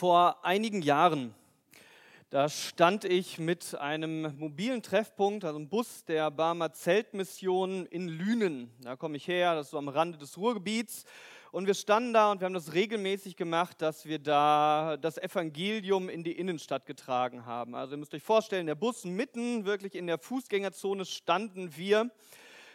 Vor einigen Jahren, da stand ich mit einem mobilen Treffpunkt, also einem Bus der Barmer Zeltmission in Lünen. Da komme ich her, das ist so am Rande des Ruhrgebiets. Und wir standen da und wir haben das regelmäßig gemacht, dass wir da das Evangelium in die Innenstadt getragen haben. Also ihr müsst euch vorstellen, der Bus mitten wirklich in der Fußgängerzone standen wir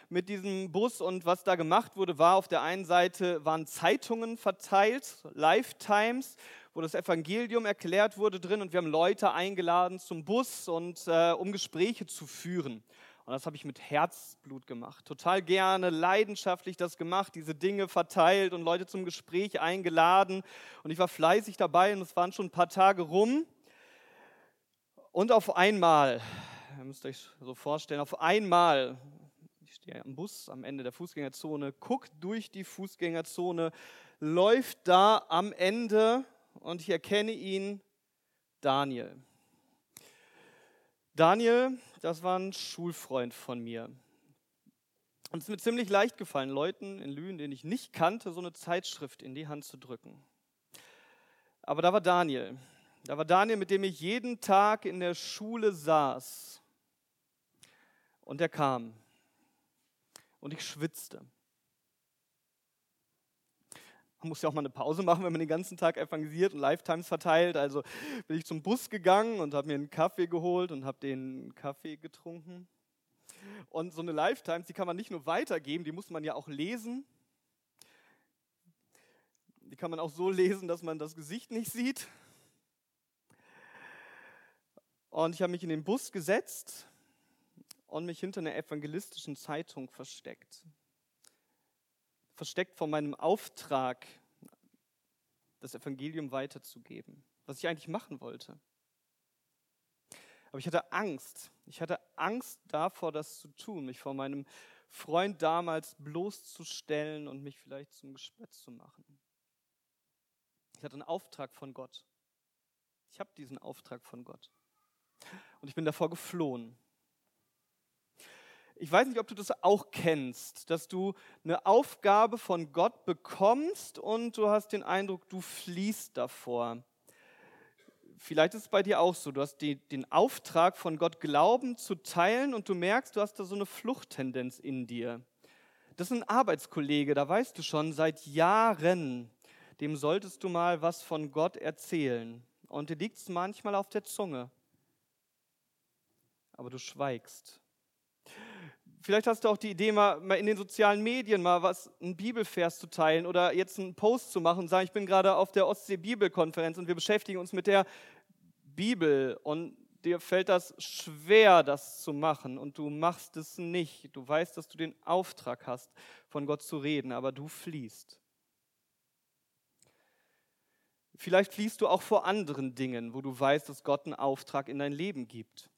mit diesem Bus und was da gemacht wurde, war auf der einen Seite waren Zeitungen verteilt, Lifetimes, wo das Evangelium erklärt wurde drin und wir haben Leute eingeladen zum Bus und äh, um Gespräche zu führen. Und das habe ich mit Herzblut gemacht. Total gerne, leidenschaftlich das gemacht, diese Dinge verteilt und Leute zum Gespräch eingeladen. Und ich war fleißig dabei und es waren schon ein paar Tage rum. Und auf einmal, ihr müsst euch so vorstellen, auf einmal stehe am Bus am Ende der Fußgängerzone, guckt durch die Fußgängerzone, läuft da am Ende und ich erkenne ihn, Daniel. Daniel, das war ein Schulfreund von mir. Und es ist mir ziemlich leicht gefallen, Leuten in Lünen, den ich nicht kannte, so eine Zeitschrift in die Hand zu drücken. Aber da war Daniel. Da war Daniel, mit dem ich jeden Tag in der Schule saß. Und er kam und ich schwitzte. Man muss ja auch mal eine Pause machen, wenn man den ganzen Tag evangelisiert und Lifetimes verteilt. Also bin ich zum Bus gegangen und habe mir einen Kaffee geholt und habe den Kaffee getrunken. Und so eine Lifetimes, die kann man nicht nur weitergeben, die muss man ja auch lesen. Die kann man auch so lesen, dass man das Gesicht nicht sieht. Und ich habe mich in den Bus gesetzt und mich hinter einer evangelistischen Zeitung versteckt. Versteckt vor meinem Auftrag, das Evangelium weiterzugeben, was ich eigentlich machen wollte. Aber ich hatte Angst. Ich hatte Angst davor, das zu tun, mich vor meinem Freund damals bloßzustellen und mich vielleicht zum Gespött zu machen. Ich hatte einen Auftrag von Gott. Ich habe diesen Auftrag von Gott. Und ich bin davor geflohen. Ich weiß nicht, ob du das auch kennst, dass du eine Aufgabe von Gott bekommst und du hast den Eindruck, du fließt davor. Vielleicht ist es bei dir auch so, du hast die, den Auftrag von Gott Glauben zu teilen und du merkst, du hast da so eine Fluchttendenz in dir. Das ist ein Arbeitskollege, da weißt du schon seit Jahren, dem solltest du mal was von Gott erzählen. Und dir liegt es manchmal auf der Zunge. Aber du schweigst. Vielleicht hast du auch die Idee, mal, mal in den sozialen Medien mal was, einen Bibelvers zu teilen oder jetzt einen Post zu machen und sagen, ich bin gerade auf der Ostsee-Bibelkonferenz und wir beschäftigen uns mit der Bibel und dir fällt das schwer, das zu machen und du machst es nicht. Du weißt, dass du den Auftrag hast, von Gott zu reden, aber du fliehst. Vielleicht fliehst du auch vor anderen Dingen, wo du weißt, dass Gott einen Auftrag in dein Leben gibt.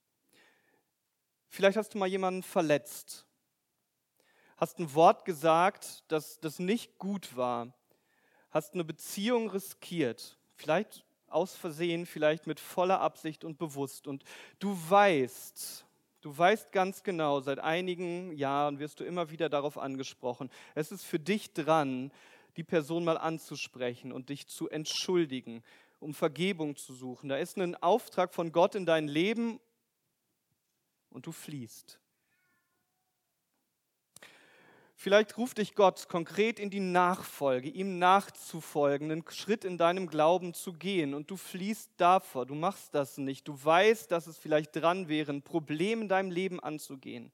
Vielleicht hast du mal jemanden verletzt, hast ein Wort gesagt, das, das nicht gut war, hast eine Beziehung riskiert, vielleicht aus Versehen, vielleicht mit voller Absicht und bewusst. Und du weißt, du weißt ganz genau, seit einigen Jahren wirst du immer wieder darauf angesprochen, es ist für dich dran, die Person mal anzusprechen und dich zu entschuldigen, um Vergebung zu suchen. Da ist ein Auftrag von Gott in dein Leben und du fliehst. Vielleicht ruft dich Gott konkret in die Nachfolge, ihm nachzufolgen, einen Schritt in deinem Glauben zu gehen und du fliehst davor, du machst das nicht. Du weißt, dass es vielleicht dran wäre, ein Problem in deinem Leben anzugehen.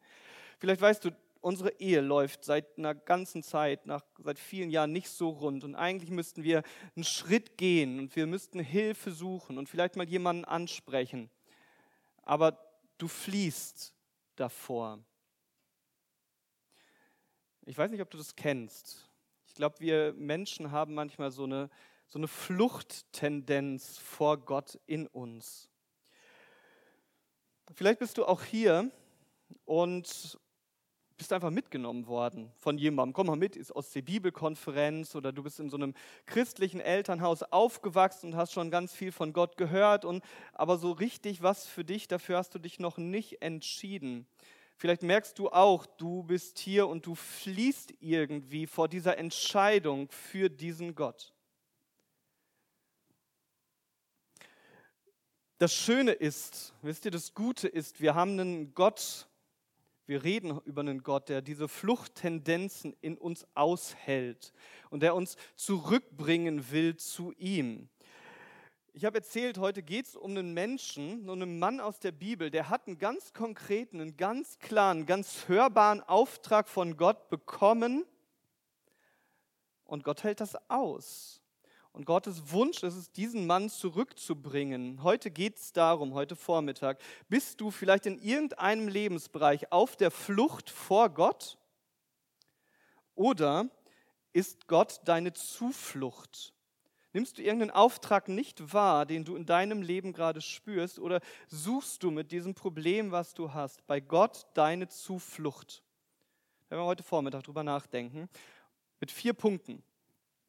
Vielleicht weißt du, unsere Ehe läuft seit einer ganzen Zeit, nach, seit vielen Jahren nicht so rund und eigentlich müssten wir einen Schritt gehen und wir müssten Hilfe suchen und vielleicht mal jemanden ansprechen. Aber du fliehst davor. Ich weiß nicht, ob du das kennst. Ich glaube, wir Menschen haben manchmal so eine, so eine Fluchttendenz vor Gott in uns. Vielleicht bist du auch hier und bist einfach mitgenommen worden von jemandem. Komm mal mit, ist aus der Bibelkonferenz oder du bist in so einem christlichen Elternhaus aufgewachsen und hast schon ganz viel von Gott gehört und aber so richtig was für dich, dafür hast du dich noch nicht entschieden. Vielleicht merkst du auch, du bist hier und du fließt irgendwie vor dieser Entscheidung für diesen Gott. Das Schöne ist, wisst ihr, das Gute ist, wir haben einen Gott, wir reden über einen Gott, der diese Fluchttendenzen in uns aushält und der uns zurückbringen will zu ihm. Ich habe erzählt, heute geht es um einen Menschen, um einen Mann aus der Bibel, der hat einen ganz konkreten, einen ganz klaren, ganz hörbaren Auftrag von Gott bekommen und Gott hält das aus. Und Gottes Wunsch ist es, diesen Mann zurückzubringen. Heute geht es darum, heute Vormittag, bist du vielleicht in irgendeinem Lebensbereich auf der Flucht vor Gott? Oder ist Gott deine Zuflucht? Nimmst du irgendeinen Auftrag nicht wahr, den du in deinem Leben gerade spürst? Oder suchst du mit diesem Problem, was du hast, bei Gott deine Zuflucht? Werden wir heute Vormittag drüber nachdenken. Mit vier Punkten.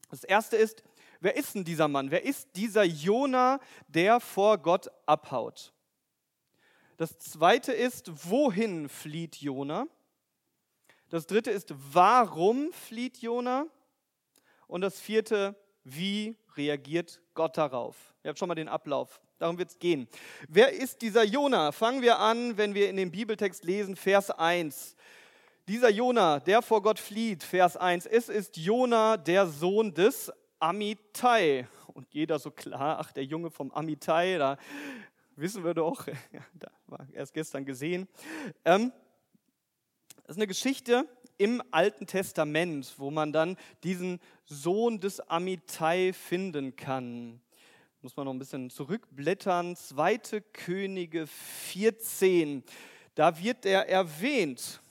Das erste ist, wer ist denn dieser Mann? Wer ist dieser Jona, der vor Gott abhaut? Das zweite ist, wohin flieht Jona? Das dritte ist, warum flieht Jona? Und das vierte, wie reagiert Gott darauf? Ihr habt schon mal den Ablauf. Darum wird es gehen. Wer ist dieser Jona? Fangen wir an, wenn wir in dem Bibeltext lesen, Vers 1. Dieser Jona, der vor Gott flieht, Vers 1. Es ist Jona, der Sohn des Amitai. Und jeder so klar, ach, der Junge vom Amitai, da wissen wir doch, da war erst gestern gesehen. Ähm, das ist eine Geschichte im Alten Testament, wo man dann diesen Sohn des Amitai finden kann. Muss man noch ein bisschen zurückblättern. Zweite Könige 14. Da wird er erwähnt.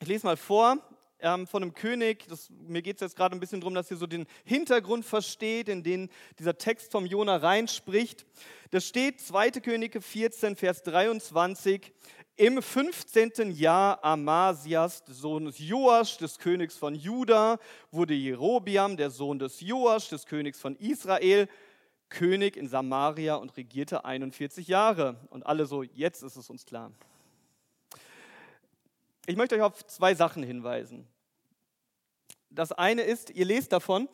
Ich lese mal vor ähm, von einem König. Das, mir geht es jetzt gerade ein bisschen darum, dass ihr so den Hintergrund versteht, in den dieser Text vom Jona reinspricht. Da steht 2. Könige 14, Vers 23. Im 15. Jahr Amasias, des Sohnes Joasch, des Königs von Juda, wurde Jerobiam, der Sohn des Joasch, des Königs von Israel, König in Samaria und regierte 41 Jahre. Und alle so, jetzt ist es uns klar. Ich möchte euch auf zwei Sachen hinweisen. Das eine ist, ihr lest davon,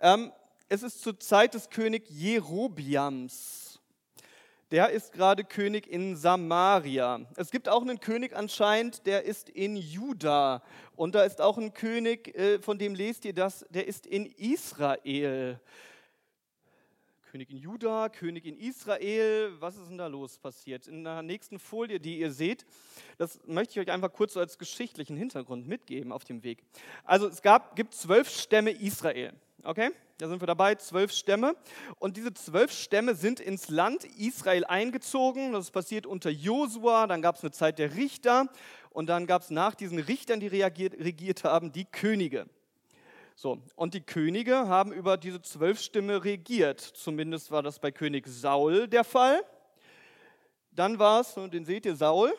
ähm, es ist zur Zeit des König Jerobiams. Der ist gerade König in Samaria. Es gibt auch einen König anscheinend, der ist in Juda. Und da ist auch ein König, äh, von dem lest ihr das, der ist in Israel. König in Juda, König in Israel. Was ist denn da los passiert? In der nächsten Folie, die ihr seht, das möchte ich euch einfach kurz so als geschichtlichen Hintergrund mitgeben auf dem Weg. Also es gab, gibt zwölf Stämme Israel. Okay, da sind wir dabei, zwölf Stämme. Und diese zwölf Stämme sind ins Land Israel eingezogen. Das passiert unter Josua. Dann gab es eine Zeit der Richter. Und dann gab es nach diesen Richtern, die reagiert, regiert haben, die Könige. So, und die Könige haben über diese zwölf Stämme regiert. Zumindest war das bei König Saul der Fall. Dann war es, und den seht ihr, Saul.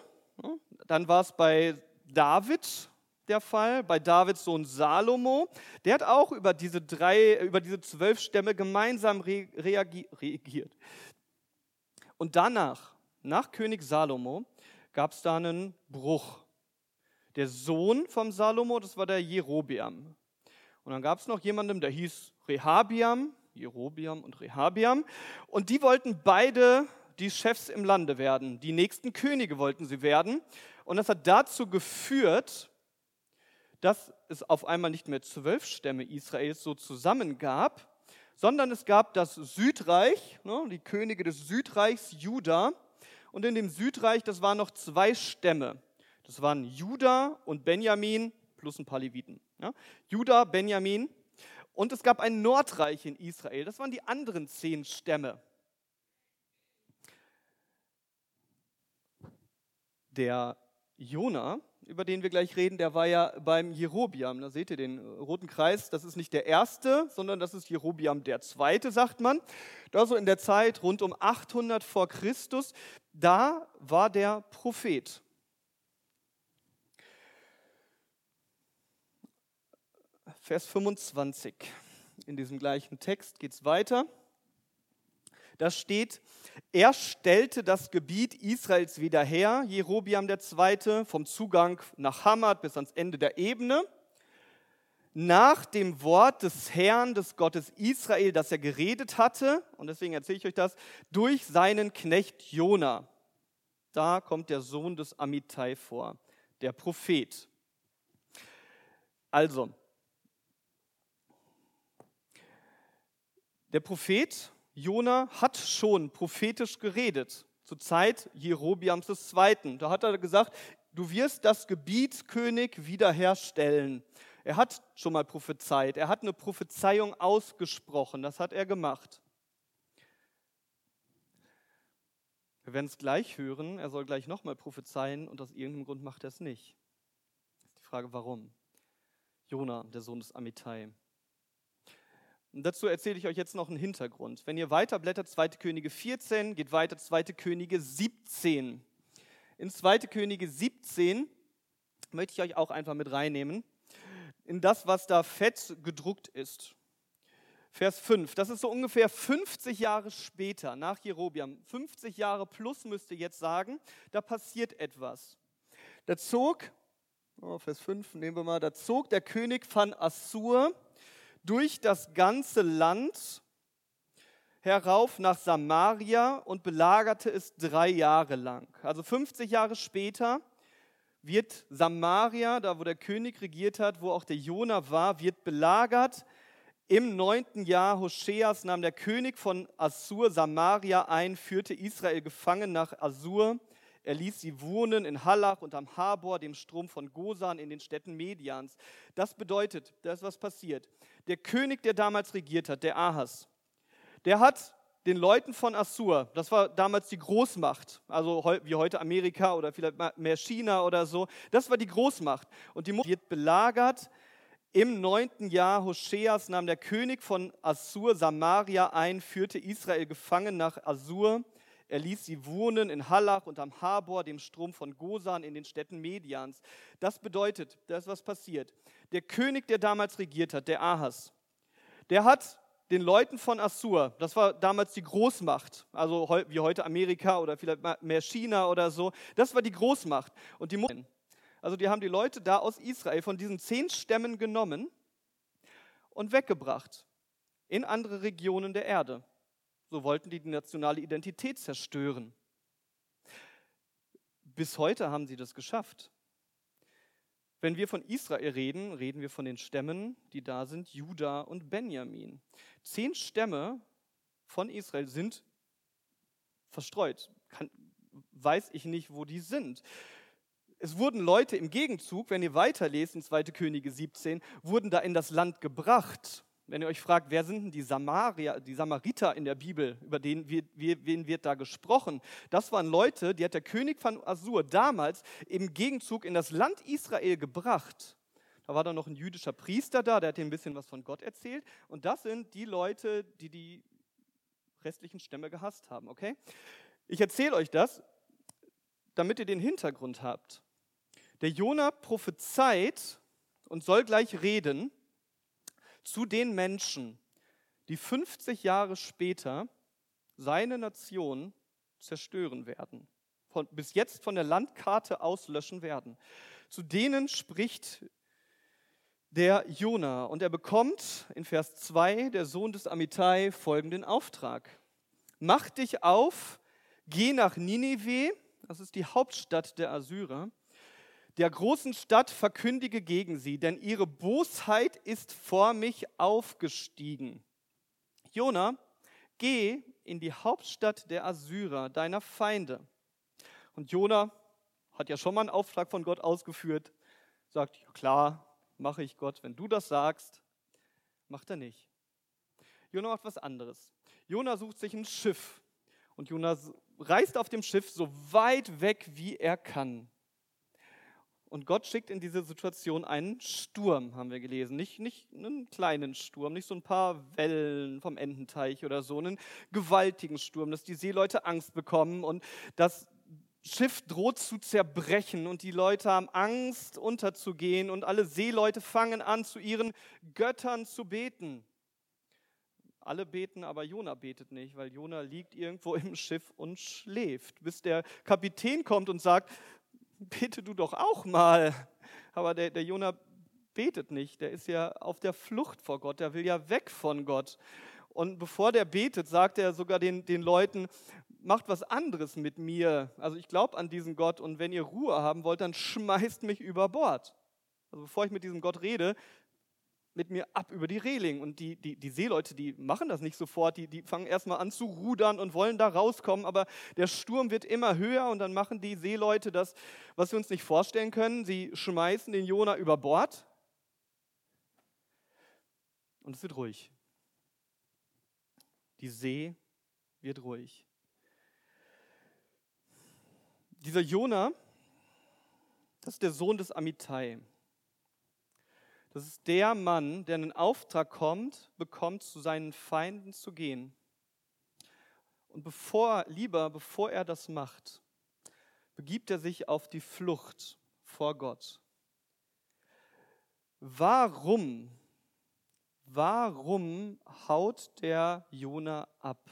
Dann war es bei David der Fall, bei Davids Sohn Salomo. Der hat auch über diese drei, über diese zwölf Stämme gemeinsam reagiert. Und danach, nach König Salomo, gab es da einen Bruch. Der Sohn vom Salomo, das war der Jerobeam. Und dann gab es noch jemanden, der hieß Rehabiam, Jerobiam und Rehabiam. Und die wollten beide die Chefs im Lande werden. Die nächsten Könige wollten sie werden. Und das hat dazu geführt, dass es auf einmal nicht mehr zwölf Stämme Israels so zusammen gab, sondern es gab das Südreich, ne, die Könige des Südreichs Juda. Und in dem Südreich, das waren noch zwei Stämme. Das waren Juda und Benjamin plus ein paar Leviten. Ja? Juda, Benjamin. Und es gab ein Nordreich in Israel. Das waren die anderen zehn Stämme. Der Jona, über den wir gleich reden, der war ja beim Jerobiam. Da seht ihr den roten Kreis. Das ist nicht der erste, sondern das ist Jerobiam der zweite, sagt man. Da so in der Zeit rund um 800 vor Christus, da war der Prophet. Vers 25. In diesem gleichen Text geht es weiter. Da steht, er stellte das Gebiet Israels wieder her, Jerobiam II., vom Zugang nach Hamad bis ans Ende der Ebene. nach dem Wort des Herrn, des Gottes Israel, das er geredet hatte, und deswegen erzähle ich euch das, durch seinen Knecht Jona. Da kommt der Sohn des Amittai vor, der Prophet. Also, der Prophet Jona hat schon prophetisch geredet, zur Zeit Jerobiams II. Da hat er gesagt, du wirst das Gebiet König wiederherstellen. Er hat schon mal prophezeit, er hat eine Prophezeiung ausgesprochen, das hat er gemacht. Wir werden es gleich hören, er soll gleich nochmal prophezeien und aus irgendeinem Grund macht er es nicht. Die Frage, warum? Jona, der Sohn des Amittai. Und dazu erzähle ich euch jetzt noch einen Hintergrund. Wenn ihr weiterblättert, 2. Könige 14, geht weiter 2. Könige 17. In 2. Könige 17 möchte ich euch auch einfach mit reinnehmen in das, was da fett gedruckt ist. Vers 5, das ist so ungefähr 50 Jahre später, nach Jerobiam, 50 Jahre plus müsst ihr jetzt sagen, da passiert etwas. Da zog, oh, Vers 5 nehmen wir mal, da zog der König von Assur durch das ganze Land herauf nach Samaria und belagerte es drei Jahre lang. Also 50 Jahre später wird Samaria, da wo der König regiert hat, wo auch der Jona war, wird belagert. Im neunten Jahr Hoscheas nahm der König von Assur Samaria ein, führte Israel gefangen nach Assur. Er ließ sie wohnen in Hallach und am Habor, dem Strom von Gosan, in den Städten Medians. Das bedeutet, da ist was passiert. Der König, der damals regiert hat, der Ahas, der hat den Leuten von Assur, das war damals die Großmacht, also wie heute Amerika oder vielleicht mehr China oder so, das war die Großmacht. Und die wird belagert. Im neunten Jahr Hoscheas nahm der König von Assur Samaria ein, führte Israel gefangen nach Assur. Er ließ sie wohnen in Hallach und am Habor, dem Strom von Gosan, in den Städten Medians. Das bedeutet, da ist was passiert. Der König, der damals regiert hat, der Ahas, der hat den Leuten von Assur, das war damals die Großmacht, also wie heute Amerika oder vielleicht mehr China oder so, das war die Großmacht. Und die, also die haben die Leute da aus Israel von diesen zehn Stämmen genommen und weggebracht in andere Regionen der Erde. So wollten die die nationale Identität zerstören. Bis heute haben sie das geschafft. Wenn wir von Israel reden, reden wir von den Stämmen, die da sind, Juda und Benjamin. Zehn Stämme von Israel sind verstreut. Kann, weiß ich nicht, wo die sind. Es wurden Leute im Gegenzug, wenn ihr weiterlest in 2. Könige 17, wurden da in das Land gebracht. Wenn ihr euch fragt, wer sind denn die, Samaria, die Samariter in der Bibel, über den, wen wird da gesprochen? Das waren Leute, die hat der König von Assur damals im Gegenzug in das Land Israel gebracht. Da war dann noch ein jüdischer Priester da, der hat ihm ein bisschen was von Gott erzählt. Und das sind die Leute, die die restlichen Stämme gehasst haben, okay? Ich erzähle euch das, damit ihr den Hintergrund habt. Der Jona prophezeit und soll gleich reden zu den Menschen, die 50 Jahre später seine Nation zerstören werden, von, bis jetzt von der Landkarte auslöschen werden. Zu denen spricht der Jona und er bekommt in Vers 2 der Sohn des Amittai folgenden Auftrag. Mach dich auf, geh nach Ninive, das ist die Hauptstadt der Assyrer, der großen Stadt verkündige gegen sie, denn ihre Bosheit ist vor mich aufgestiegen. Jona, geh in die Hauptstadt der Assyrer, deiner Feinde. Und Jona hat ja schon mal einen Auftrag von Gott ausgeführt, sagt, ja klar, mache ich Gott, wenn du das sagst, macht er nicht. Jona macht was anderes. Jona sucht sich ein Schiff und Jona reist auf dem Schiff so weit weg, wie er kann. Und Gott schickt in diese Situation einen Sturm, haben wir gelesen. Nicht, nicht einen kleinen Sturm, nicht so ein paar Wellen vom Ententeich oder so, einen gewaltigen Sturm, dass die Seeleute Angst bekommen und das Schiff droht zu zerbrechen und die Leute haben Angst unterzugehen und alle Seeleute fangen an, zu ihren Göttern zu beten. Alle beten, aber Jona betet nicht, weil Jona liegt irgendwo im Schiff und schläft, bis der Kapitän kommt und sagt, bete du doch auch mal. Aber der, der Jona betet nicht, der ist ja auf der Flucht vor Gott, der will ja weg von Gott. Und bevor der betet, sagt er sogar den, den Leuten, macht was anderes mit mir. Also ich glaube an diesen Gott und wenn ihr Ruhe haben wollt, dann schmeißt mich über Bord. Also bevor ich mit diesem Gott rede, mit mir ab über die Reling. Und die, die, die Seeleute, die machen das nicht sofort, die, die fangen erstmal an zu rudern und wollen da rauskommen, aber der Sturm wird immer höher und dann machen die Seeleute das, was wir uns nicht vorstellen können. Sie schmeißen den Jona über Bord und es wird ruhig. Die See wird ruhig. Dieser Jona, das ist der Sohn des Amittai. Das ist der Mann, der einen Auftrag kommt, bekommt, zu seinen Feinden zu gehen. Und bevor, lieber, bevor er das macht, begibt er sich auf die Flucht vor Gott. Warum, warum haut der Jona ab?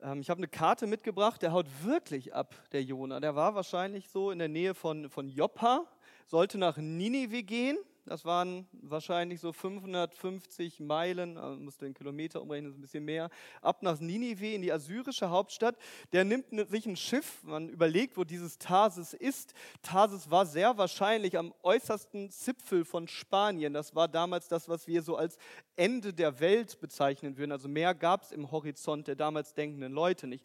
Ähm, ich habe eine Karte mitgebracht, der haut wirklich ab, der Jona. Der war wahrscheinlich so in der Nähe von, von Joppa, sollte nach Ninive gehen. Das waren wahrscheinlich so 550 Meilen, also musste den Kilometer umrechnen, ist ein bisschen mehr, ab nach Ninive in die assyrische Hauptstadt. Der nimmt sich ein Schiff, man überlegt, wo dieses Tarsis ist. Tarsis war sehr wahrscheinlich am äußersten Zipfel von Spanien. Das war damals das, was wir so als Ende der Welt bezeichnen würden. Also mehr gab es im Horizont der damals denkenden Leute nicht.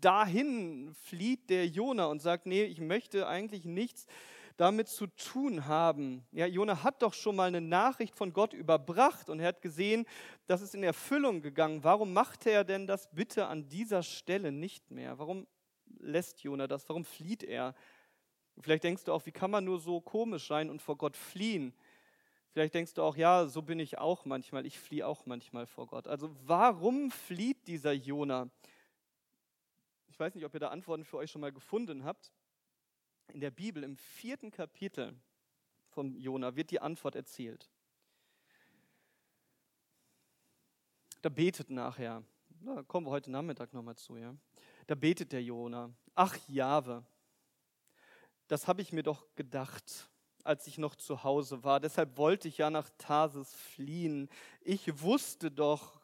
Dahin flieht der Jona und sagt, nee, ich möchte eigentlich nichts damit zu tun haben. Ja, Jona hat doch schon mal eine Nachricht von Gott überbracht und er hat gesehen, dass es in Erfüllung gegangen. Warum macht er denn das bitte an dieser Stelle nicht mehr? Warum lässt Jona das? Warum flieht er? Vielleicht denkst du auch, wie kann man nur so komisch sein und vor Gott fliehen? Vielleicht denkst du auch, ja, so bin ich auch manchmal. Ich fliehe auch manchmal vor Gott. Also warum flieht dieser Jona? Ich weiß nicht, ob ihr da Antworten für euch schon mal gefunden habt in der Bibel, im vierten Kapitel von Jona, wird die Antwort erzählt. Da betet nachher, da kommen wir heute Nachmittag nochmal zu, ja. Da betet der Jona, ach Jahwe, das habe ich mir doch gedacht, als ich noch zu Hause war. Deshalb wollte ich ja nach Tarsis fliehen. Ich wusste doch,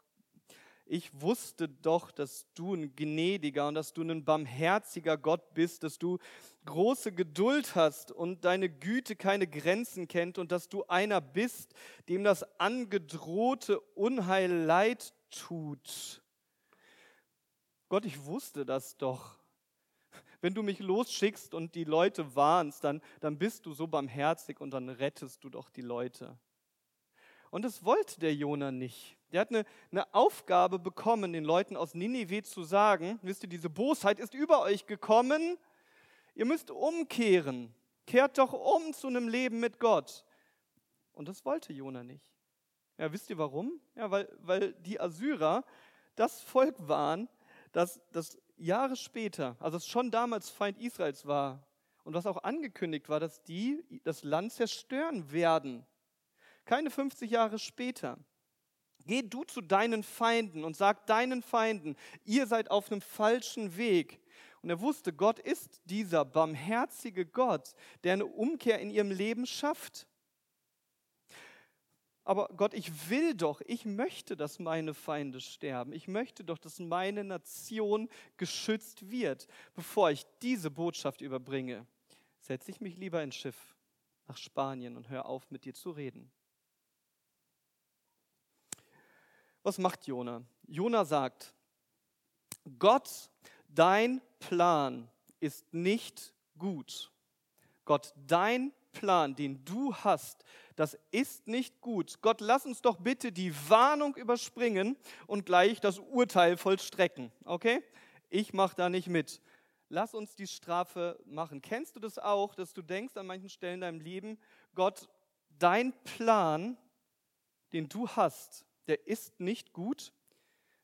ich wusste doch, dass du ein gnädiger und dass du ein barmherziger Gott bist, dass du große Geduld hast und deine Güte keine Grenzen kennt und dass du einer bist, dem das angedrohte Unheil leid tut. Gott, ich wusste das doch. Wenn du mich losschickst und die Leute warnst, dann, dann bist du so barmherzig und dann rettest du doch die Leute. Und das wollte der Jona nicht. Der hat eine, eine Aufgabe bekommen, den Leuten aus Ninive zu sagen, wisst ihr, diese Bosheit ist über euch gekommen, ihr müsst umkehren, kehrt doch um zu einem Leben mit Gott. Und das wollte Jona nicht. Ja, wisst ihr warum? Ja, weil, weil die Assyrer das Volk waren, das, das Jahre später, also es schon damals Feind Israels war und was auch angekündigt war, dass die das Land zerstören werden. Keine 50 Jahre später. Geh du zu deinen Feinden und sag deinen Feinden, ihr seid auf einem falschen Weg. Und er wusste, Gott ist dieser barmherzige Gott, der eine Umkehr in ihrem Leben schafft. Aber Gott, ich will doch, ich möchte, dass meine Feinde sterben. Ich möchte doch, dass meine Nation geschützt wird. Bevor ich diese Botschaft überbringe, setze ich mich lieber ins Schiff nach Spanien und höre auf, mit dir zu reden. Was macht Jona? Jona sagt, Gott, dein Plan ist nicht gut. Gott, dein Plan, den du hast, das ist nicht gut. Gott, lass uns doch bitte die Warnung überspringen und gleich das Urteil vollstrecken. Okay? Ich mache da nicht mit. Lass uns die Strafe machen. Kennst du das auch, dass du denkst an manchen Stellen in deinem Leben, Gott, dein Plan, den du hast, der ist nicht gut.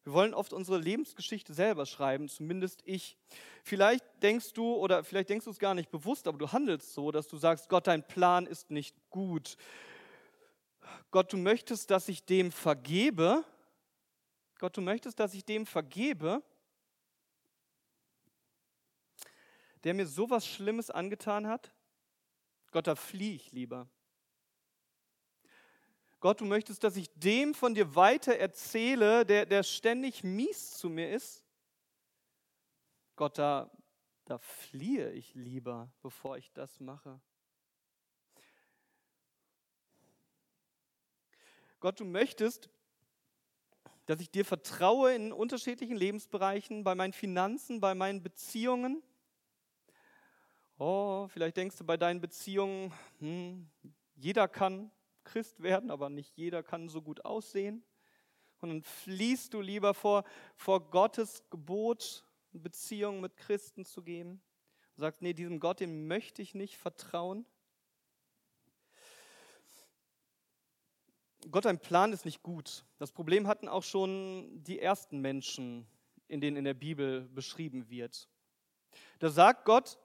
Wir wollen oft unsere Lebensgeschichte selber schreiben, zumindest ich. Vielleicht denkst du oder vielleicht denkst du es gar nicht bewusst, aber du handelst so, dass du sagst, Gott, dein Plan ist nicht gut. Gott, du möchtest, dass ich dem vergebe. Gott, du möchtest, dass ich dem vergebe, der mir sowas Schlimmes angetan hat. Gott, da fliehe ich lieber. Gott, du möchtest, dass ich dem von dir weiter erzähle, der, der ständig mies zu mir ist. Gott, da, da fliehe ich lieber, bevor ich das mache. Gott, du möchtest, dass ich dir vertraue in unterschiedlichen Lebensbereichen, bei meinen Finanzen, bei meinen Beziehungen. Oh, vielleicht denkst du bei deinen Beziehungen, hm, jeder kann Christ werden, aber nicht jeder kann so gut aussehen. Und dann fließt du lieber vor, vor Gottes Gebot, Beziehungen mit Christen zu geben. Und sagst, nee, diesem Gott, dem möchte ich nicht vertrauen. Gott, ein Plan ist nicht gut. Das Problem hatten auch schon die ersten Menschen, in denen in der Bibel beschrieben wird. Da sagt Gott,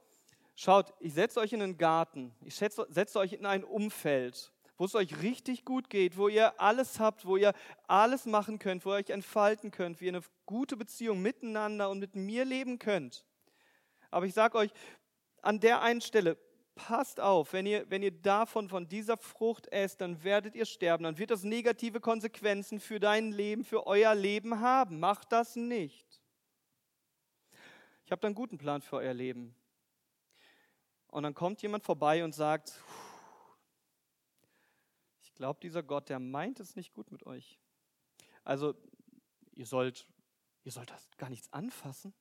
schaut, ich setze euch in einen Garten, ich setze, setze euch in ein Umfeld, wo es euch richtig gut geht, wo ihr alles habt, wo ihr alles machen könnt, wo ihr euch entfalten könnt, wie ihr eine gute Beziehung miteinander und mit mir leben könnt. Aber ich sage euch, an der einen Stelle, passt auf, wenn ihr, wenn ihr davon, von dieser Frucht esst, dann werdet ihr sterben, dann wird das negative Konsequenzen für dein Leben, für euer Leben haben. Macht das nicht. Ich habe da einen guten Plan für euer Leben. Und dann kommt jemand vorbei und sagt, ich glaube, dieser Gott, der meint es nicht gut mit euch. Also, ihr sollt, ihr sollt das gar nichts anfassen.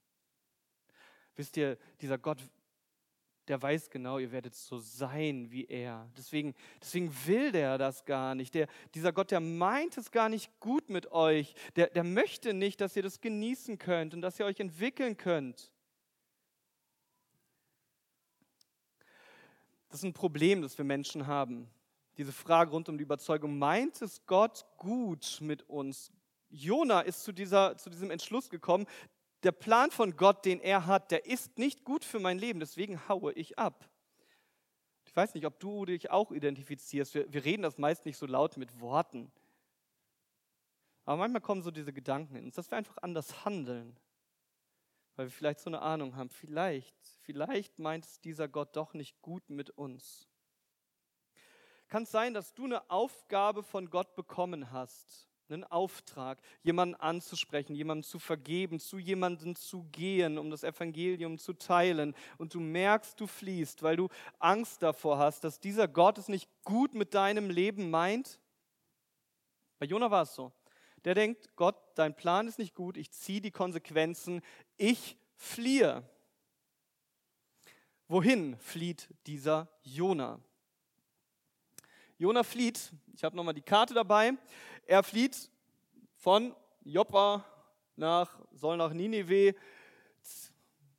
Wisst ihr, dieser Gott der weiß genau, ihr werdet so sein wie er. Deswegen, deswegen will der das gar nicht. Der, dieser Gott, der meint es gar nicht gut mit euch. Der, der möchte nicht, dass ihr das genießen könnt und dass ihr euch entwickeln könnt. Das ist ein Problem, das wir Menschen haben. Diese Frage rund um die Überzeugung, meint es Gott gut mit uns? Jona ist zu, dieser, zu diesem Entschluss gekommen, der Plan von Gott, den er hat, der ist nicht gut für mein Leben, deswegen haue ich ab. Ich weiß nicht, ob du dich auch identifizierst. Wir, wir reden das meist nicht so laut mit Worten. Aber manchmal kommen so diese Gedanken in uns, dass wir einfach anders handeln. Weil wir vielleicht so eine Ahnung haben, vielleicht, vielleicht meint es dieser Gott doch nicht gut mit uns. Kann es sein, dass du eine Aufgabe von Gott bekommen hast einen Auftrag, jemanden anzusprechen, jemandem zu vergeben, zu jemandem zu gehen, um das Evangelium zu teilen. Und du merkst, du fließt, weil du Angst davor hast, dass dieser Gott es nicht gut mit deinem Leben meint. Bei Jona war es so. Der denkt, Gott, dein Plan ist nicht gut, ich ziehe die Konsequenzen, ich fliehe. Wohin flieht dieser Jona? Jona flieht, ich habe nochmal die Karte dabei, er flieht von Joppa nach, soll nach Ninive,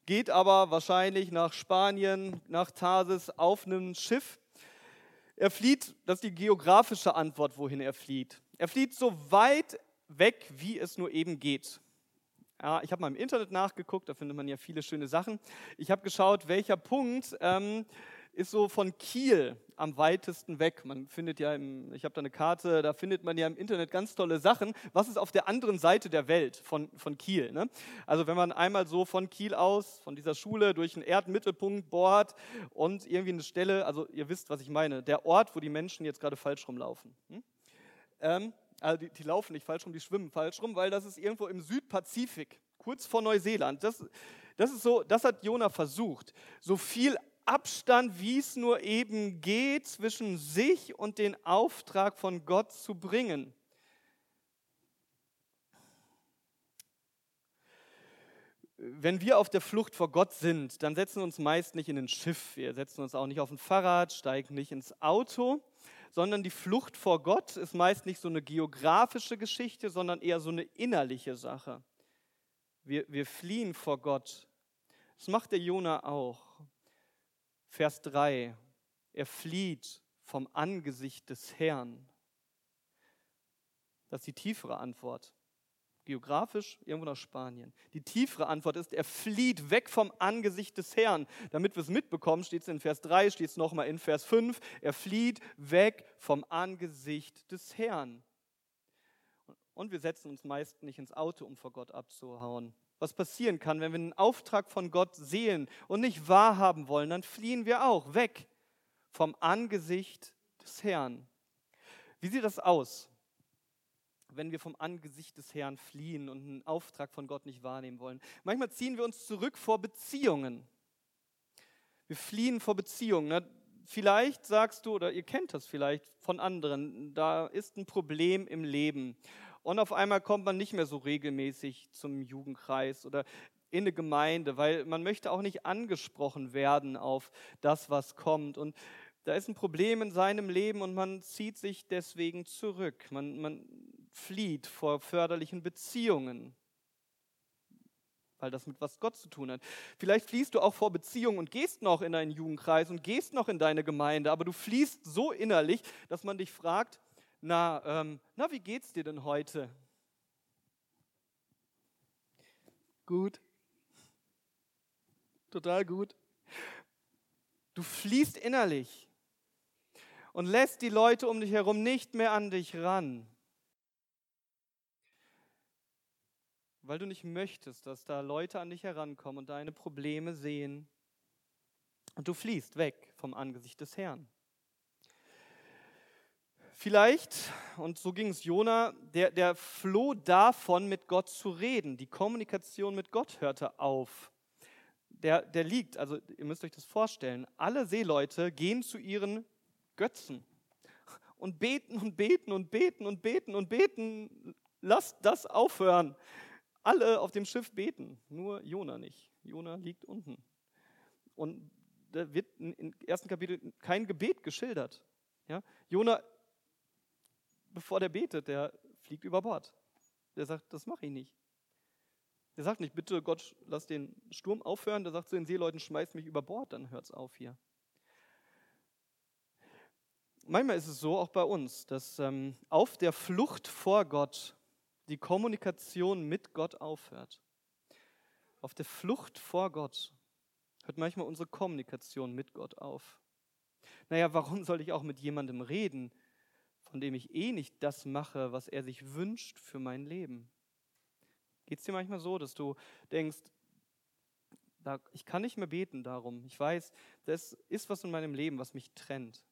geht aber wahrscheinlich nach Spanien, nach Tarsis auf einem Schiff. Er flieht, das ist die geografische Antwort, wohin er flieht. Er flieht so weit weg, wie es nur eben geht. Ja, ich habe mal im Internet nachgeguckt, da findet man ja viele schöne Sachen. Ich habe geschaut, welcher Punkt ähm, ist so von Kiel am weitesten weg. Man findet ja, im, ich habe da eine Karte, da findet man ja im Internet ganz tolle Sachen. Was ist auf der anderen Seite der Welt von, von Kiel? Ne? Also wenn man einmal so von Kiel aus, von dieser Schule durch einen Erdmittelpunkt bohrt und irgendwie eine Stelle, also ihr wisst, was ich meine, der Ort, wo die Menschen jetzt gerade falsch rumlaufen. Hm? Ähm, also die, die laufen nicht falsch rum, die schwimmen falsch rum, weil das ist irgendwo im Südpazifik, kurz vor Neuseeland. Das, das ist so, das hat Jona versucht, so viel Abstand, wie es nur eben geht, zwischen sich und den Auftrag von Gott zu bringen. Wenn wir auf der Flucht vor Gott sind, dann setzen wir uns meist nicht in ein Schiff, wir setzen uns auch nicht auf ein Fahrrad, steigen nicht ins Auto, sondern die Flucht vor Gott ist meist nicht so eine geografische Geschichte, sondern eher so eine innerliche Sache. Wir, wir fliehen vor Gott. Das macht der Jona auch. Vers 3. Er flieht vom Angesicht des Herrn. Das ist die tiefere Antwort. Geografisch irgendwo nach Spanien. Die tiefere Antwort ist, er flieht weg vom Angesicht des Herrn. Damit wir es mitbekommen, steht es in Vers 3, steht es nochmal in Vers 5. Er flieht weg vom Angesicht des Herrn. Und wir setzen uns meist nicht ins Auto, um vor Gott abzuhauen was passieren kann, wenn wir einen Auftrag von Gott sehen und nicht wahrhaben wollen, dann fliehen wir auch weg vom Angesicht des Herrn. Wie sieht das aus, wenn wir vom Angesicht des Herrn fliehen und einen Auftrag von Gott nicht wahrnehmen wollen? Manchmal ziehen wir uns zurück vor Beziehungen. Wir fliehen vor Beziehungen. Ne? Vielleicht sagst du, oder ihr kennt das vielleicht von anderen, da ist ein Problem im Leben. Und auf einmal kommt man nicht mehr so regelmäßig zum Jugendkreis oder in eine Gemeinde, weil man möchte auch nicht angesprochen werden auf das, was kommt. Und da ist ein Problem in seinem Leben und man zieht sich deswegen zurück. Man, man flieht vor förderlichen Beziehungen, weil das mit was Gott zu tun hat. Vielleicht fliehst du auch vor Beziehungen und gehst noch in deinen Jugendkreis und gehst noch in deine Gemeinde, aber du fließt so innerlich, dass man dich fragt, na, ähm, na, wie geht's dir denn heute? Gut. Total gut. Du fließt innerlich und lässt die Leute um dich herum nicht mehr an dich ran. Weil du nicht möchtest, dass da Leute an dich herankommen und deine Probleme sehen. Und du fliehst weg vom Angesicht des Herrn. Vielleicht, und so ging es Jona, der, der floh davon, mit Gott zu reden. Die Kommunikation mit Gott hörte auf. Der, der liegt, also ihr müsst euch das vorstellen, alle Seeleute gehen zu ihren Götzen und beten und beten und beten und beten und beten. Lasst das aufhören. Alle auf dem Schiff beten, nur Jona nicht. Jona liegt unten. Und da wird im ersten Kapitel kein Gebet geschildert. Ja? Jona bevor der betet, der fliegt über Bord. Der sagt, das mache ich nicht. Der sagt nicht, bitte Gott, lass den Sturm aufhören. Der sagt zu den Seeleuten, schmeiß mich über Bord, dann hört es auf hier. Manchmal ist es so, auch bei uns, dass ähm, auf der Flucht vor Gott die Kommunikation mit Gott aufhört. Auf der Flucht vor Gott hört manchmal unsere Kommunikation mit Gott auf. Naja, warum soll ich auch mit jemandem reden, von dem ich eh nicht das mache, was er sich wünscht für mein Leben. Geht es dir manchmal so, dass du denkst, ich kann nicht mehr beten darum. Ich weiß, das ist was in meinem Leben, was mich trennt.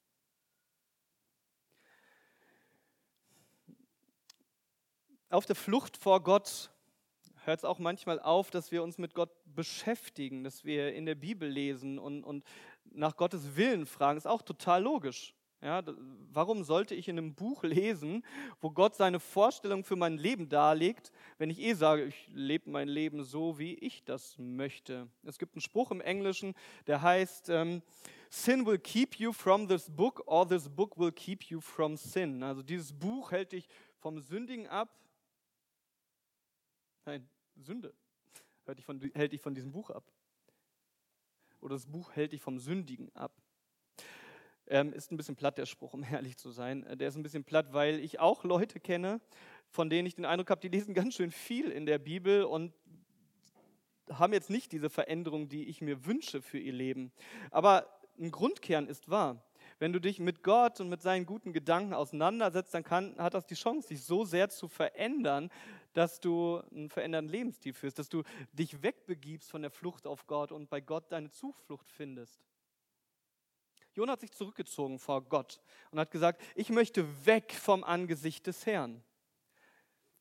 Auf der Flucht vor Gott hört es auch manchmal auf, dass wir uns mit Gott beschäftigen, dass wir in der Bibel lesen und, und nach Gottes Willen fragen. Ist auch total logisch. Ja, warum sollte ich in einem Buch lesen, wo Gott seine Vorstellung für mein Leben darlegt, wenn ich eh sage, ich lebe mein Leben so, wie ich das möchte? Es gibt einen Spruch im Englischen, der heißt, ähm, Sin will keep you from this book or this book will keep you from sin. Also dieses Buch hält dich vom Sündigen ab. Nein, Sünde hält dich von, hält dich von diesem Buch ab. Oder das Buch hält dich vom Sündigen ab. Ähm, ist ein bisschen platt, der Spruch, um ehrlich zu sein. Äh, der ist ein bisschen platt, weil ich auch Leute kenne, von denen ich den Eindruck habe, die lesen ganz schön viel in der Bibel und haben jetzt nicht diese Veränderung, die ich mir wünsche für ihr Leben. Aber ein Grundkern ist wahr. Wenn du dich mit Gott und mit seinen guten Gedanken auseinandersetzt, dann kann, hat das die Chance, sich so sehr zu verändern, dass du einen veränderten Lebensstil führst, dass du dich wegbegibst von der Flucht auf Gott und bei Gott deine Zuflucht findest. Jona hat sich zurückgezogen vor Gott und hat gesagt, ich möchte weg vom Angesicht des Herrn.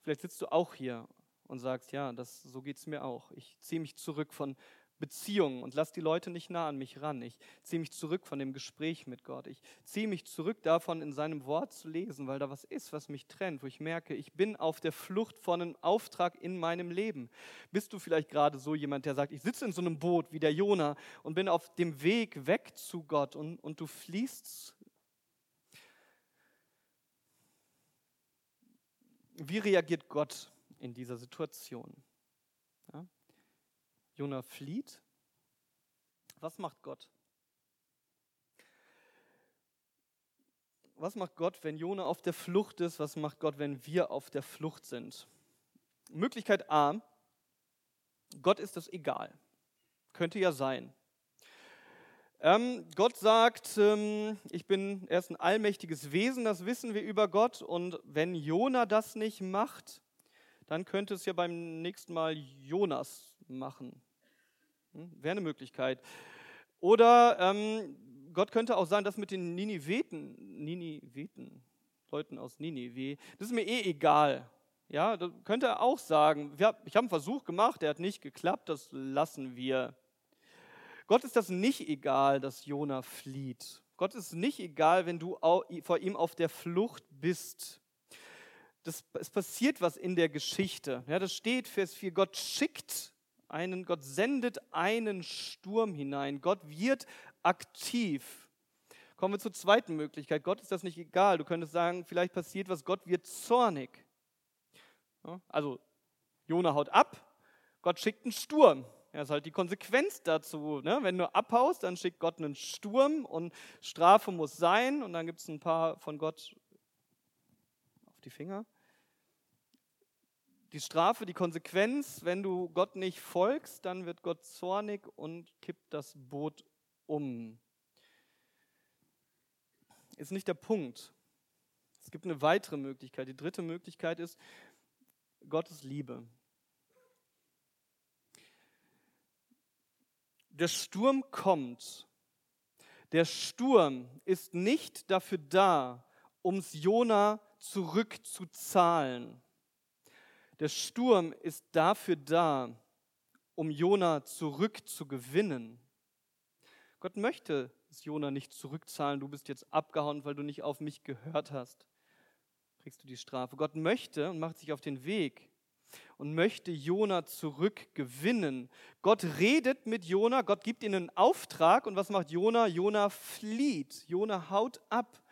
Vielleicht sitzt du auch hier und sagst, ja, das, so geht es mir auch. Ich ziehe mich zurück von Beziehungen und lass die Leute nicht nah an mich ran. Ich ziehe mich zurück von dem Gespräch mit Gott. Ich ziehe mich zurück davon, in seinem Wort zu lesen, weil da was ist, was mich trennt, wo ich merke, ich bin auf der Flucht von einem Auftrag in meinem Leben. Bist du vielleicht gerade so jemand, der sagt, ich sitze in so einem Boot wie der Jona und bin auf dem Weg weg zu Gott und, und du fließt. Wie reagiert Gott in dieser Situation? Jona flieht. Was macht Gott? Was macht Gott, wenn Jona auf der Flucht ist? Was macht Gott, wenn wir auf der Flucht sind? Möglichkeit A, Gott ist das egal. Könnte ja sein. Ähm, Gott sagt, ähm, ich bin erst ein allmächtiges Wesen, das wissen wir über Gott. Und wenn Jona das nicht macht, dann könnte es ja beim nächsten Mal Jonas machen. Hm, Wäre eine Möglichkeit. Oder ähm, Gott könnte auch sagen, das mit den Niniveten, Niniveten, Leuten aus Ninive, das ist mir eh egal. Ja, das könnte er auch sagen. ich habe einen Versuch gemacht, der hat nicht geklappt, das lassen wir. Gott ist das nicht egal, dass Jona flieht. Gott ist nicht egal, wenn du vor ihm auf der Flucht bist. Das, es passiert was in der Geschichte. Ja, das steht, Vers 4, Gott schickt einen, Gott sendet einen Sturm hinein. Gott wird aktiv. Kommen wir zur zweiten Möglichkeit. Gott ist das nicht egal. Du könntest sagen, vielleicht passiert was, Gott wird zornig. Also Jona haut ab, Gott schickt einen Sturm. Ja, ist halt die Konsequenz dazu. Ne? Wenn du abhaust, dann schickt Gott einen Sturm und Strafe muss sein. Und dann gibt es ein paar von Gott auf die Finger. Die Strafe, die Konsequenz, wenn du Gott nicht folgst, dann wird Gott zornig und kippt das Boot um. Ist nicht der Punkt. Es gibt eine weitere Möglichkeit. Die dritte Möglichkeit ist, Gottes Liebe. Der Sturm kommt. Der Sturm ist nicht dafür da, ums Jona zurückzuzahlen. Der Sturm ist dafür da, um Jona zurückzugewinnen. Gott möchte es Jona nicht zurückzahlen, du bist jetzt abgehauen, weil du nicht auf mich gehört hast kriegst du die Strafe. Gott möchte und macht sich auf den Weg und möchte Jona zurückgewinnen. Gott redet mit Jona, Gott gibt ihm einen Auftrag und was macht Jona? Jona flieht. Jona haut ab.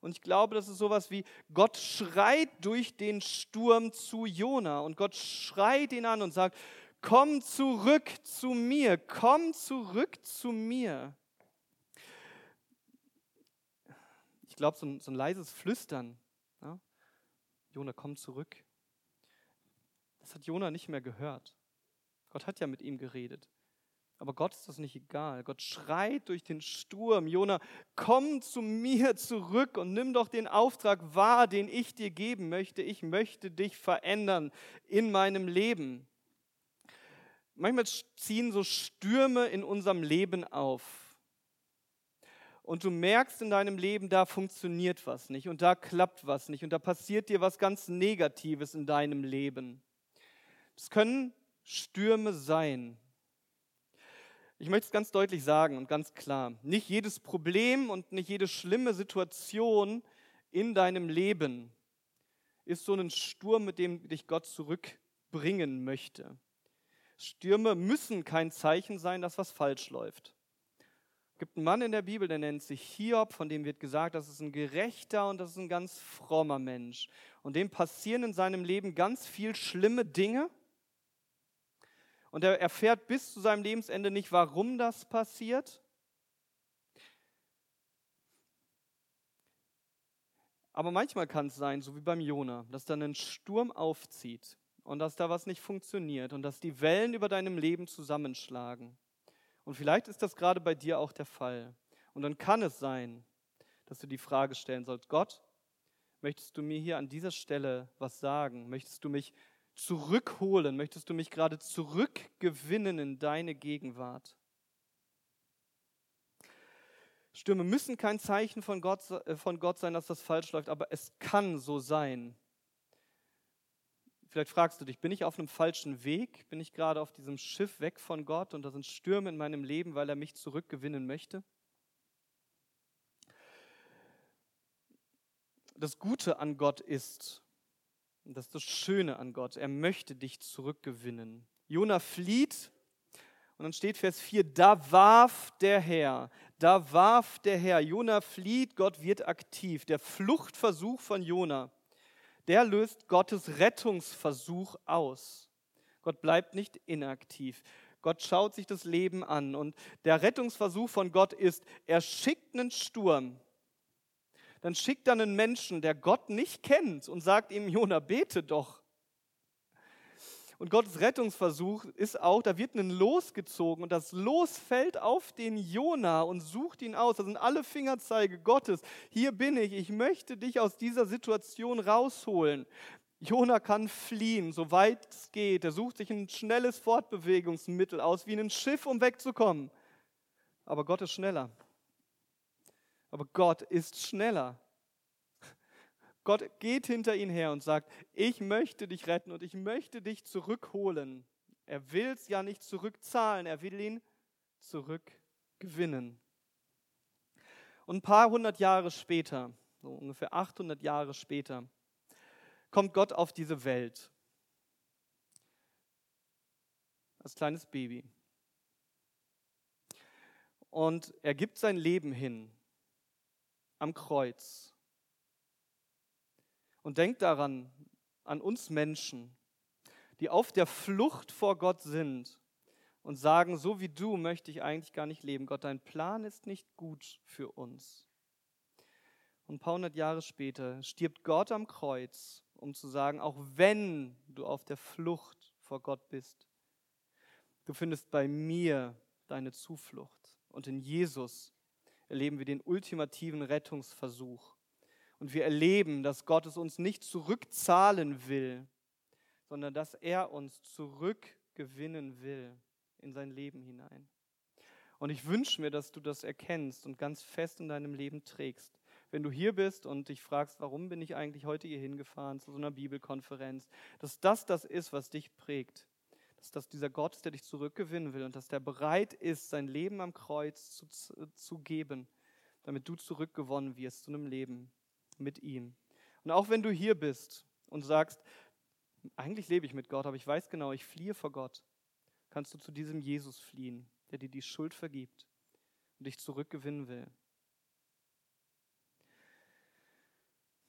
Und ich glaube, das ist sowas wie, Gott schreit durch den Sturm zu Jona und Gott schreit ihn an und sagt, komm zurück zu mir, komm zurück zu mir. Ich glaube, so so ein leises Flüstern Jona, komm zurück. Das hat Jona nicht mehr gehört. Gott hat ja mit ihm geredet. Aber Gott ist das nicht egal. Gott schreit durch den Sturm, Jona, komm zu mir zurück und nimm doch den Auftrag wahr, den ich dir geben möchte. Ich möchte dich verändern in meinem Leben. Manchmal ziehen so Stürme in unserem Leben auf und du merkst in deinem Leben, da funktioniert was nicht und da klappt was nicht und da passiert dir was ganz Negatives in deinem Leben. Es können Stürme sein. Ich möchte es ganz deutlich sagen und ganz klar. Nicht jedes Problem und nicht jede schlimme Situation in deinem Leben ist so ein Sturm, mit dem dich Gott zurückbringen möchte. Stürme müssen kein Zeichen sein, dass was falsch läuft. Es gibt einen Mann in der Bibel, der nennt sich Hiob, von dem wird gesagt, das ist ein gerechter und das ist ein ganz frommer Mensch. Und dem passieren in seinem Leben ganz viel schlimme Dinge. Und er erfährt bis zu seinem Lebensende nicht, warum das passiert. Aber manchmal kann es sein, so wie beim Jona, dass dann ein Sturm aufzieht und dass da was nicht funktioniert und dass die Wellen über deinem Leben zusammenschlagen. Und vielleicht ist das gerade bei dir auch der Fall. Und dann kann es sein, dass du die Frage stellen sollst, Gott, möchtest du mir hier an dieser Stelle was sagen? Möchtest du mich zurückholen? Möchtest du mich gerade zurückgewinnen in deine Gegenwart? Stürme müssen kein Zeichen von Gott, äh, von Gott sein, dass das falsch läuft, aber es kann so sein, Vielleicht fragst du dich, bin ich auf einem falschen Weg? Bin ich gerade auf diesem Schiff weg von Gott und da sind Stürme in meinem Leben, weil er mich zurückgewinnen möchte? Das Gute an Gott ist, und das ist das Schöne an Gott, er möchte dich zurückgewinnen. Jona flieht und dann steht Vers 4, da warf der Herr, da warf der Herr. Jona flieht, Gott wird aktiv. Der Fluchtversuch von Jona der löst Gottes Rettungsversuch aus. Gott bleibt nicht inaktiv. Gott schaut sich das Leben an und der Rettungsversuch von Gott ist, er schickt einen Sturm. Dann schickt er einen Menschen, der Gott nicht kennt und sagt ihm, Jona, bete doch. Und Gottes Rettungsversuch ist auch, da wird ein Los gezogen und das Los fällt auf den Jona und sucht ihn aus. Das sind alle Fingerzeige Gottes. Hier bin ich, ich möchte dich aus dieser Situation rausholen. Jona kann fliehen, soweit es geht. Er sucht sich ein schnelles Fortbewegungsmittel aus, wie ein Schiff, um wegzukommen. Aber Gott ist schneller. Aber Gott ist schneller. Gott geht hinter ihn her und sagt, ich möchte dich retten und ich möchte dich zurückholen. Er will es ja nicht zurückzahlen, er will ihn zurückgewinnen. Und ein paar hundert Jahre später, so ungefähr 800 Jahre später, kommt Gott auf diese Welt. Als kleines Baby. Und er gibt sein Leben hin am Kreuz. Und denkt daran, an uns Menschen, die auf der Flucht vor Gott sind und sagen, so wie du möchte ich eigentlich gar nicht leben. Gott, dein Plan ist nicht gut für uns. Und ein paar hundert Jahre später stirbt Gott am Kreuz, um zu sagen, auch wenn du auf der Flucht vor Gott bist, du findest bei mir deine Zuflucht. Und in Jesus erleben wir den ultimativen Rettungsversuch. Und wir erleben, dass Gott es uns nicht zurückzahlen will, sondern dass er uns zurückgewinnen will in sein Leben hinein. Und ich wünsche mir, dass du das erkennst und ganz fest in deinem Leben trägst. Wenn du hier bist und dich fragst, warum bin ich eigentlich heute hier hingefahren zu so einer Bibelkonferenz, dass das das ist, was dich prägt. Dass das dieser Gott ist, der dich zurückgewinnen will und dass der bereit ist, sein Leben am Kreuz zu, zu geben, damit du zurückgewonnen wirst zu einem Leben mit ihm. Und auch wenn du hier bist und sagst, eigentlich lebe ich mit Gott, aber ich weiß genau, ich fliehe vor Gott, kannst du zu diesem Jesus fliehen, der dir die Schuld vergibt und dich zurückgewinnen will.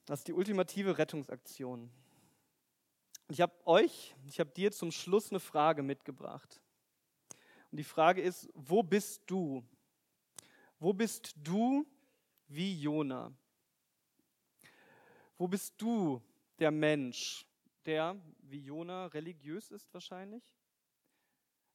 Das ist die ultimative Rettungsaktion. Ich habe euch, ich habe dir zum Schluss eine Frage mitgebracht. Und die Frage ist, wo bist du? Wo bist du wie Jona? Wo bist du, der Mensch, der wie Jona religiös ist wahrscheinlich,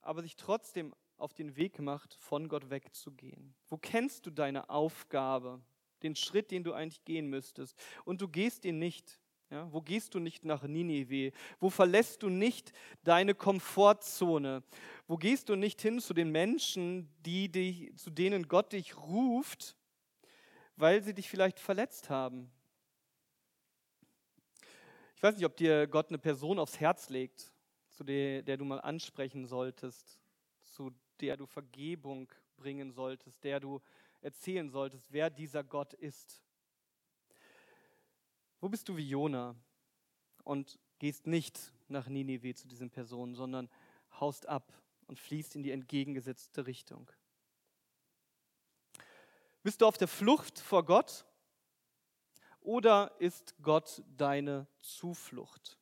aber sich trotzdem auf den Weg macht, von Gott wegzugehen? Wo kennst du deine Aufgabe, den Schritt, den du eigentlich gehen müsstest, und du gehst ihn nicht? Ja, wo gehst du nicht nach Ninive? Wo verlässt du nicht deine Komfortzone? Wo gehst du nicht hin zu den Menschen, die dich, zu denen Gott dich ruft, weil sie dich vielleicht verletzt haben? Ich weiß nicht, ob dir Gott eine Person aufs Herz legt, zu der, der du mal ansprechen solltest, zu der du Vergebung bringen solltest, der du erzählen solltest, wer dieser Gott ist. Wo bist du wie Jona und gehst nicht nach Ninive zu diesen Personen, sondern haust ab und fließt in die entgegengesetzte Richtung? Bist du auf der Flucht vor Gott oder ist Gott deine Zuflucht?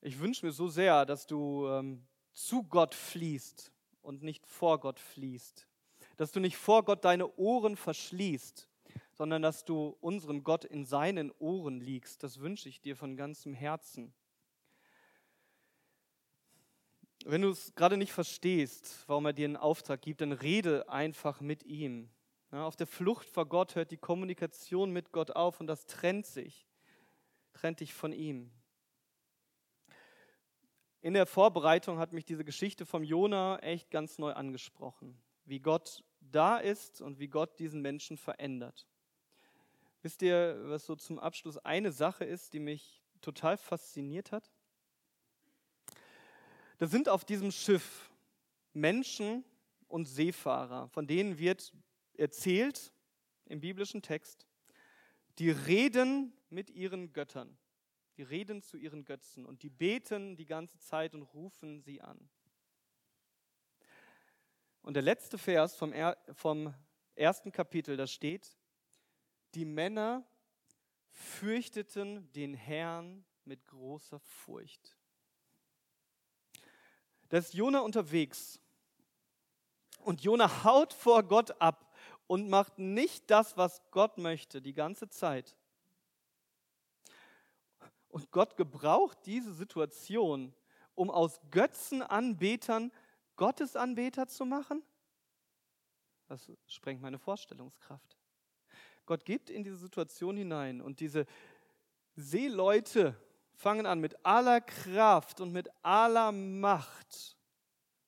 Ich wünsche mir so sehr, dass du ähm, zu Gott fließt und nicht vor Gott fließt. Dass du nicht vor Gott deine Ohren verschließt, sondern dass du unserem Gott in seinen Ohren liegst. Das wünsche ich dir von ganzem Herzen. Wenn du es gerade nicht verstehst, warum er dir einen Auftrag gibt, dann rede einfach mit ihm. Ja, auf der Flucht vor Gott hört die Kommunikation mit Gott auf und das trennt sich, trennt dich von ihm. In der Vorbereitung hat mich diese Geschichte vom Jona echt ganz neu angesprochen, wie Gott da ist und wie Gott diesen Menschen verändert. Wisst ihr, was so zum Abschluss eine Sache ist, die mich total fasziniert hat? Da sind auf diesem Schiff Menschen und Seefahrer, von denen wird erzählt im biblischen Text, die reden mit ihren Göttern. Die reden zu ihren Götzen und die beten die ganze Zeit und rufen sie an. Und der letzte Vers vom, er, ersten Kapitel, da steht, die Männer fürchteten den Herrn mit großer Furcht. Da ist Jona unterwegs und Jona haut vor Gott ab und macht nicht das, was Gott möchte, die ganze Zeit. Und Gott gebraucht diese Situation, um aus Götzenanbetern Gottesanbeter zu machen? Das sprengt meine Vorstellungskraft. Gott gibt in diese Situation hinein und diese Seeleute fangen an, mit aller Kraft und mit aller Macht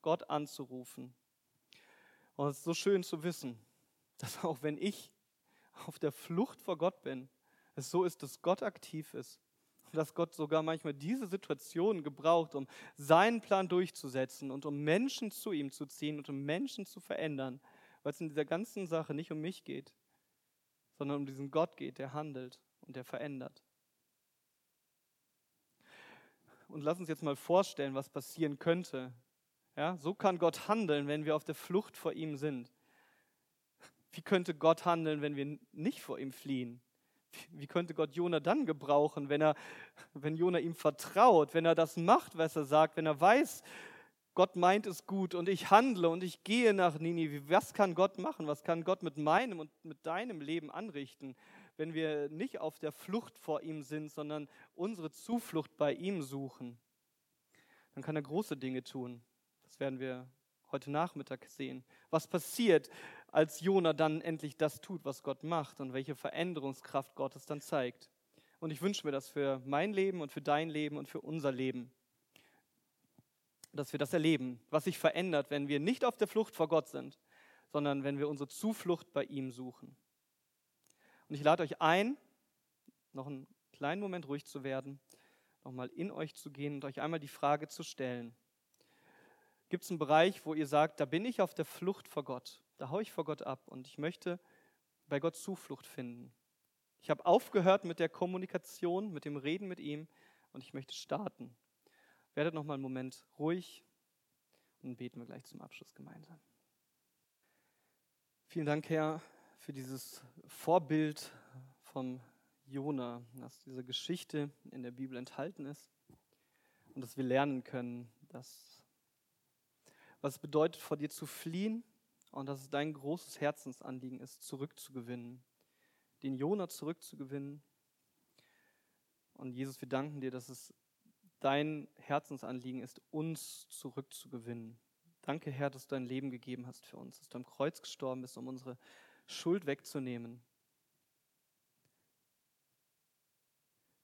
Gott anzurufen. Und es ist so schön zu wissen, dass auch wenn ich auf der Flucht vor Gott bin, es so ist, dass Gott aktiv ist. Und dass Gott sogar manchmal diese Situation gebraucht, um seinen Plan durchzusetzen und um Menschen zu ihm zu ziehen und um Menschen zu verändern, weil es in dieser ganzen Sache nicht um mich geht, sondern um diesen Gott geht, der handelt und der verändert. Und lass uns jetzt mal vorstellen, was passieren könnte. Ja, so kann Gott handeln, wenn wir auf der Flucht vor ihm sind. Wie könnte Gott handeln, wenn wir nicht vor ihm fliehen? Wie könnte Gott Jona dann gebrauchen, wenn er, wenn Jona ihm vertraut, wenn er das macht, was er sagt, wenn er weiß, Gott meint es gut und ich handle und ich gehe nach Ninive. Was kann Gott machen? Was kann Gott mit meinem und mit deinem Leben anrichten, wenn wir nicht auf der Flucht vor ihm sind, sondern unsere Zuflucht bei ihm suchen? Dann kann er große Dinge tun. Das werden wir heute Nachmittag sehen. Was passiert, als Jona dann endlich das tut, was Gott macht und welche Veränderungskraft Gott es dann zeigt. Und ich wünsche mir das für mein Leben und für dein Leben und für unser Leben dass wir das erleben, was sich verändert, wenn wir nicht auf der Flucht vor Gott sind, sondern wenn wir unsere Zuflucht bei ihm suchen. Und ich lade euch ein, noch einen kleinen Moment ruhig zu werden, nochmal in euch zu gehen und euch einmal die Frage zu stellen. Gibt es einen Bereich, wo ihr sagt, da bin ich auf der Flucht vor Gott, da haue ich vor Gott ab und ich möchte bei Gott Zuflucht finden. Ich habe aufgehört mit der Kommunikation, mit dem Reden mit ihm und ich möchte starten. Werdet noch mal einen Moment ruhig und beten wir gleich zum Abschluss gemeinsam. Vielen Dank, Herr, für dieses Vorbild vom Jona, dass diese Geschichte in der Bibel enthalten ist und dass wir lernen können, dass, was es bedeutet, vor dir zu fliehen und dass es dein großes Herzensanliegen ist, zurückzugewinnen, den Jona zurückzugewinnen. Und Jesus, wir danken dir, dass es dein Herzensanliegen ist, uns zurückzugewinnen. Danke, Herr, dass du dein Leben gegeben hast für uns, dass du am Kreuz gestorben bist, um unsere Schuld wegzunehmen.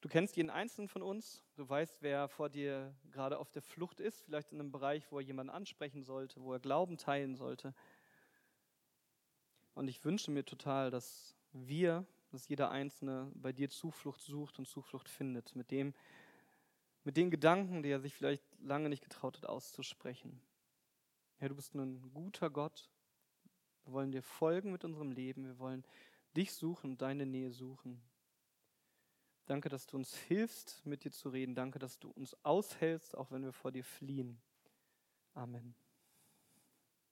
Du kennst jeden Einzelnen von uns. Du weißt, wer vor dir gerade auf der Flucht ist, vielleicht in einem Bereich, wo er jemanden ansprechen sollte, wo er Glauben teilen sollte. Und ich wünsche mir total, dass wir, dass jeder Einzelne bei dir Zuflucht sucht und Zuflucht findet, mit dem, mit den Gedanken, die er sich vielleicht lange nicht getraut hat auszusprechen. Herr, du bist ein guter Gott. Wir wollen dir folgen mit unserem Leben. Wir wollen dich suchen deine Nähe suchen. Danke, dass du uns hilfst, mit dir zu reden. Danke, dass du uns aushältst, auch wenn wir vor dir fliehen. Amen.